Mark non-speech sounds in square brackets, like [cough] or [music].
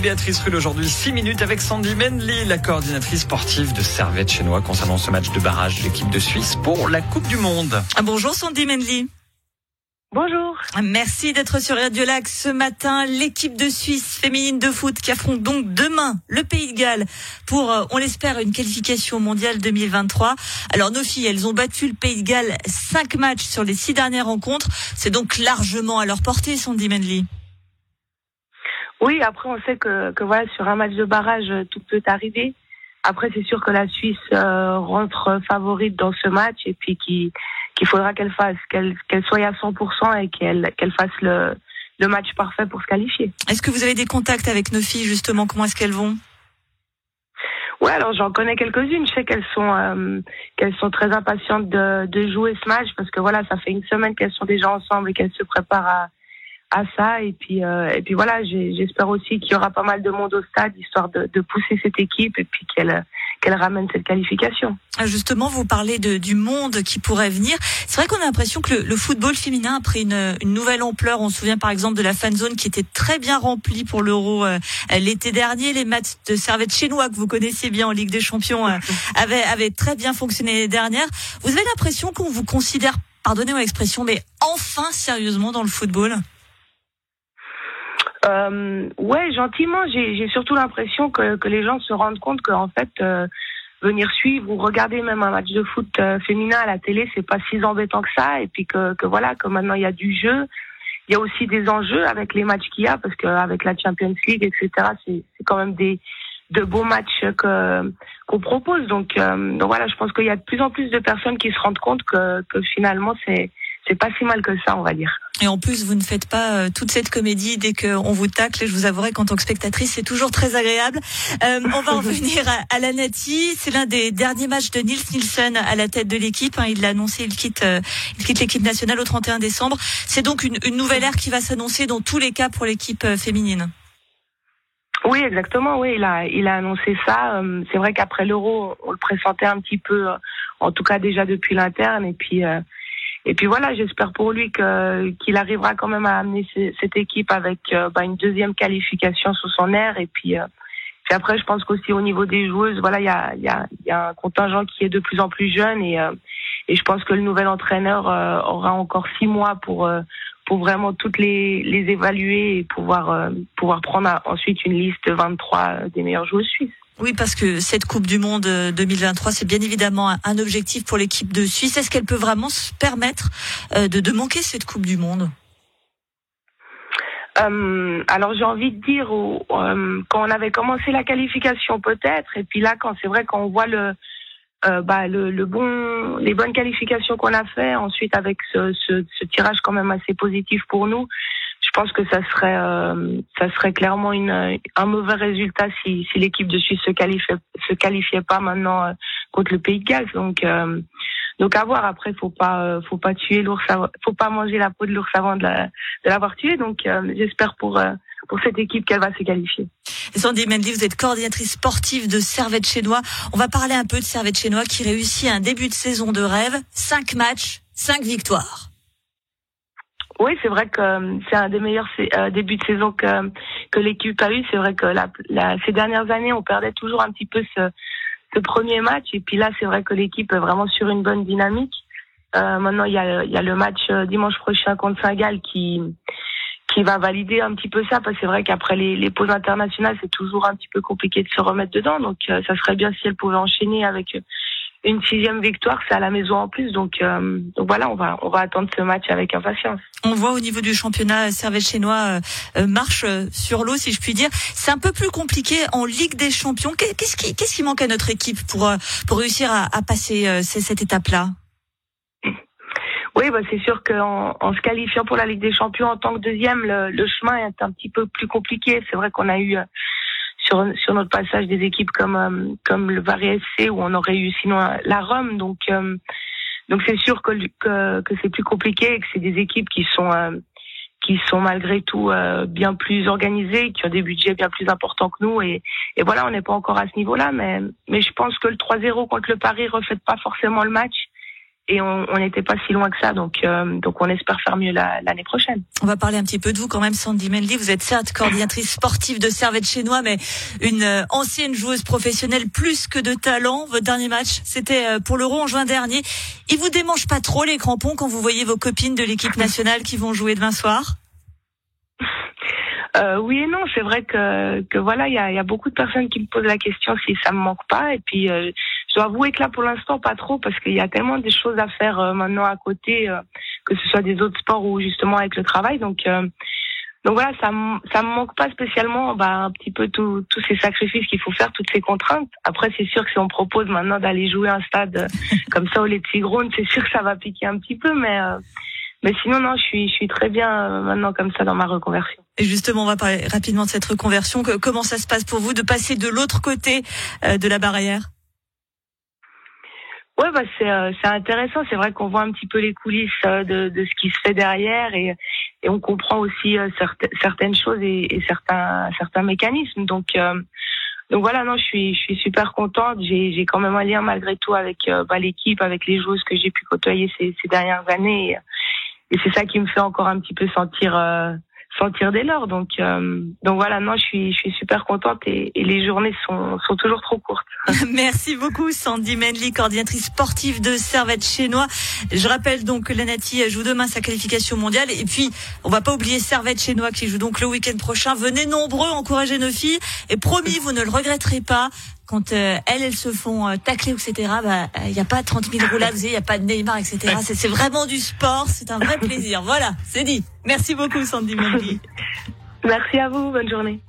Béatrice Rulle aujourd'hui 6 minutes avec Sandy Menley, la coordinatrice sportive de Servette Chinois concernant ce match de barrage de l'équipe de Suisse pour la Coupe du Monde. Ah, bonjour Sandy Menley. Bonjour. Merci d'être sur Radio Lac ce matin. L'équipe de Suisse féminine de foot qui affronte donc demain le Pays de Galles pour, euh, on l'espère, une qualification mondiale 2023. Alors nos filles, elles ont battu le Pays de Galles cinq matchs sur les six dernières rencontres. C'est donc largement à leur portée, Sandy Menley. Oui, après on sait que, que voilà sur un match de barrage tout peut arriver. Après c'est sûr que la Suisse euh, rentre favorite dans ce match et puis qui qu'il faudra qu'elle fasse, qu'elle qu'elle soit à 100% et qu'elle qu'elle fasse le, le match parfait pour se qualifier. Est-ce que vous avez des contacts avec nos filles justement? Comment est-ce qu'elles vont? Ouais, alors j'en connais quelques-unes. Je sais qu'elles sont euh, qu'elles sont très impatientes de, de jouer ce match parce que voilà, ça fait une semaine qu'elles sont déjà ensemble et qu'elles se préparent à à ça et puis euh, et puis voilà j'espère aussi qu'il y aura pas mal de monde au stade histoire de, de pousser cette équipe et puis qu'elle qu'elle ramène cette qualification. Ah, justement, vous parlez de, du monde qui pourrait venir. C'est vrai qu'on a l'impression que le, le, football féminin a pris une, une, nouvelle ampleur. On se souvient par exemple de la fan zone qui était très bien remplie pour l'Euro euh, l'été dernier. Les matchs de Servette chinois que vous connaissiez bien en Ligue des Champions euh, [laughs] avaient, avaient très bien fonctionné l'année dernière. Vous avez l'impression qu'on vous considère, pardonnez-moi l'expression, mais enfin sérieusement dans le football? Euh, ouais, gentiment. J'ai surtout l'impression que, que les gens se rendent compte qu'en fait, euh, venir suivre ou regarder même un match de foot euh, féminin à la télé, c'est pas si embêtant que ça. Et puis que, que voilà, que maintenant il y a du jeu. Il y a aussi des enjeux avec les matchs qu'il y a, parce qu'avec la Champions League, etc., c'est quand même des de beaux matchs que qu'on propose. Donc, euh, donc voilà, je pense qu'il y a de plus en plus de personnes qui se rendent compte que, que finalement c'est c'est pas si mal que ça, on va dire. Et en plus, vous ne faites pas euh, toute cette comédie dès qu'on vous tacle. Je vous avouerai qu'en tant que spectatrice, c'est toujours très agréable. Euh, on va [laughs] revenir à, à la Nati. C'est l'un des derniers matchs de Nils Nielsen à la tête de l'équipe. Hein. Il l'a annoncé, il quitte, euh, il quitte l'équipe nationale au 31 décembre. C'est donc une, une nouvelle ère qui va s'annoncer dans tous les cas pour l'équipe euh, féminine. Oui, exactement. Oui, il a, il a annoncé ça. C'est vrai qu'après l'Euro, on le pressentait un petit peu, en tout cas déjà depuis l'interne. Et puis, et puis voilà, j'espère pour lui que qu'il arrivera quand même à amener cette équipe avec euh, bah, une deuxième qualification sous son air. Et puis, euh, puis après, je pense qu'aussi au niveau des joueuses, voilà, il y a, y, a, y a un contingent qui est de plus en plus jeune et euh, et je pense que le nouvel entraîneur aura encore six mois pour pour vraiment toutes les les évaluer et pouvoir pouvoir prendre ensuite une liste 23 des meilleures joueuses suisses. Oui, parce que cette Coupe du Monde 2023, c'est bien évidemment un objectif pour l'équipe de Suisse. Est-ce qu'elle peut vraiment se permettre de, de manquer cette Coupe du Monde? Euh, alors j'ai envie de dire euh, quand on avait commencé la qualification peut-être et puis là quand c'est vrai quand on voit le euh, bah, le, le, bon les bonnes qualifications qu'on a fait ensuite avec ce, ce, ce, tirage quand même assez positif pour nous je pense que ça serait euh, ça serait clairement une, un mauvais résultat si, si l'équipe de Suisse se qualifiait se qualifiait pas maintenant euh, contre le Pays de Galles. Donc euh, donc à voir. Après faut pas faut pas tuer l'ours faut pas manger la peau de l'ours avant de l'avoir tué. Donc j'espère pour pour cette équipe qu'elle va se qualifier. Sandy Mendy, vous êtes coordinatrice sportive de Servette Chénois. On va parler un peu de Servette Chénois qui réussit un début de saison de rêve. Cinq matchs, cinq victoires. Oui, c'est vrai que euh, c'est un des meilleurs euh, débuts de saison que que l'équipe a eu. C'est vrai que la, la, ces dernières années, on perdait toujours un petit peu ce, ce premier match. Et puis là, c'est vrai que l'équipe est vraiment sur une bonne dynamique. Euh, maintenant, il y a, il y a le match dimanche prochain contre Saint-Gall qui qui va valider un petit peu ça, parce que c'est vrai qu'après les, les pauses internationales, c'est toujours un petit peu compliqué de se remettre dedans. Donc, ça serait bien si elle pouvait enchaîner avec une sixième victoire, c'est à la maison en plus. Donc, euh, donc voilà, on va, on va attendre ce match avec impatience. On voit au niveau du championnat, Servette chinois euh, marche sur l'eau, si je puis dire. C'est un peu plus compliqué en Ligue des Champions. Qu'est-ce qui, qu'est-ce qui manque à notre équipe pour, euh, pour réussir à, à passer euh, cette étape-là? Oui, bah c'est sûr qu'en en se qualifiant pour la Ligue des Champions en tant que deuxième, le, le chemin est un petit peu plus compliqué. C'est vrai qu'on a eu sur, sur notre passage des équipes comme euh, comme le Varese SC où on aurait eu sinon la Rome. Donc euh, donc c'est sûr que que, que c'est plus compliqué et que c'est des équipes qui sont euh, qui sont malgré tout bien plus organisées, qui ont des budgets bien plus importants que nous et, et voilà, on n'est pas encore à ce niveau-là, mais mais je pense que le 3-0 contre le Paris reflète pas forcément le match et on n'était pas si loin que ça. Donc, euh, donc on espère faire mieux l'année prochaine. On va parler un petit peu de vous quand même, Sandy Mendy. Vous êtes certes coordinatrice sportive de Servette Chinois, mais une euh, ancienne joueuse professionnelle plus que de talent. Votre dernier match, c'était euh, pour l'Euro en juin dernier. Il vous démange pas trop les crampons quand vous voyez vos copines de l'équipe nationale qui vont jouer demain soir? Euh, oui et non, c'est vrai que, que voilà, il y a, y a, beaucoup de personnes qui me posent la question si ça me manque pas. Et puis, euh, je dois avouer que là, pour l'instant, pas trop, parce qu'il y a tellement des choses à faire euh, maintenant à côté, euh, que ce soit des autres sports ou justement avec le travail. Donc, donc voilà, ça, ça me manque pas spécialement, bah, un petit peu tous ces sacrifices qu'il faut faire, toutes ces contraintes. Après, c'est sûr que si on propose maintenant d'aller jouer un stade [laughs] comme ça au les Tigrones, c'est sûr que ça va piquer un petit peu, mais mais sinon, non, je suis, je suis très bien euh, maintenant comme ça dans ma reconversion. Et justement, on va parler rapidement de cette reconversion. Comment ça se passe pour vous de passer de l'autre côté euh, de la barrière? Ouais, bah c'est euh, c'est intéressant. C'est vrai qu'on voit un petit peu les coulisses de, de ce qui se fait derrière et et on comprend aussi certaines choses et, et, certains certains mécanismes. Donc donc voilà, non, je suis je suis super contente. J'ai j'ai quand même un lien malgré tout avec bah, l'équipe, avec les joueuses que j'ai pu côtoyer ces ces dernières années. Et, et c'est ça qui me fait encore un petit peu sentir euh, sentir dès lors. Donc euh, donc voilà, non, je suis je suis super contente et, et, les journées sont sont toujours trop courtes. [laughs] [laughs] Merci beaucoup Sandy Menley, coordinatrice sportive de Servette Chinois. Je rappelle donc que Lanati joue demain sa qualification mondiale et puis on va pas oublier Servette Chinois qui joue donc le week-end prochain. Venez nombreux encourager nos filles et promis vous ne le regretterez pas quand euh, elles, elles se font euh, tacler, etc., il bah, n'y a pas 30 000 roulades, il n'y a pas de Neymar, etc. C'est vraiment du sport, c'est un vrai plaisir. Voilà, c'est dit. Merci beaucoup, Sandy Mendy. [laughs] Merci à vous, bonne journée.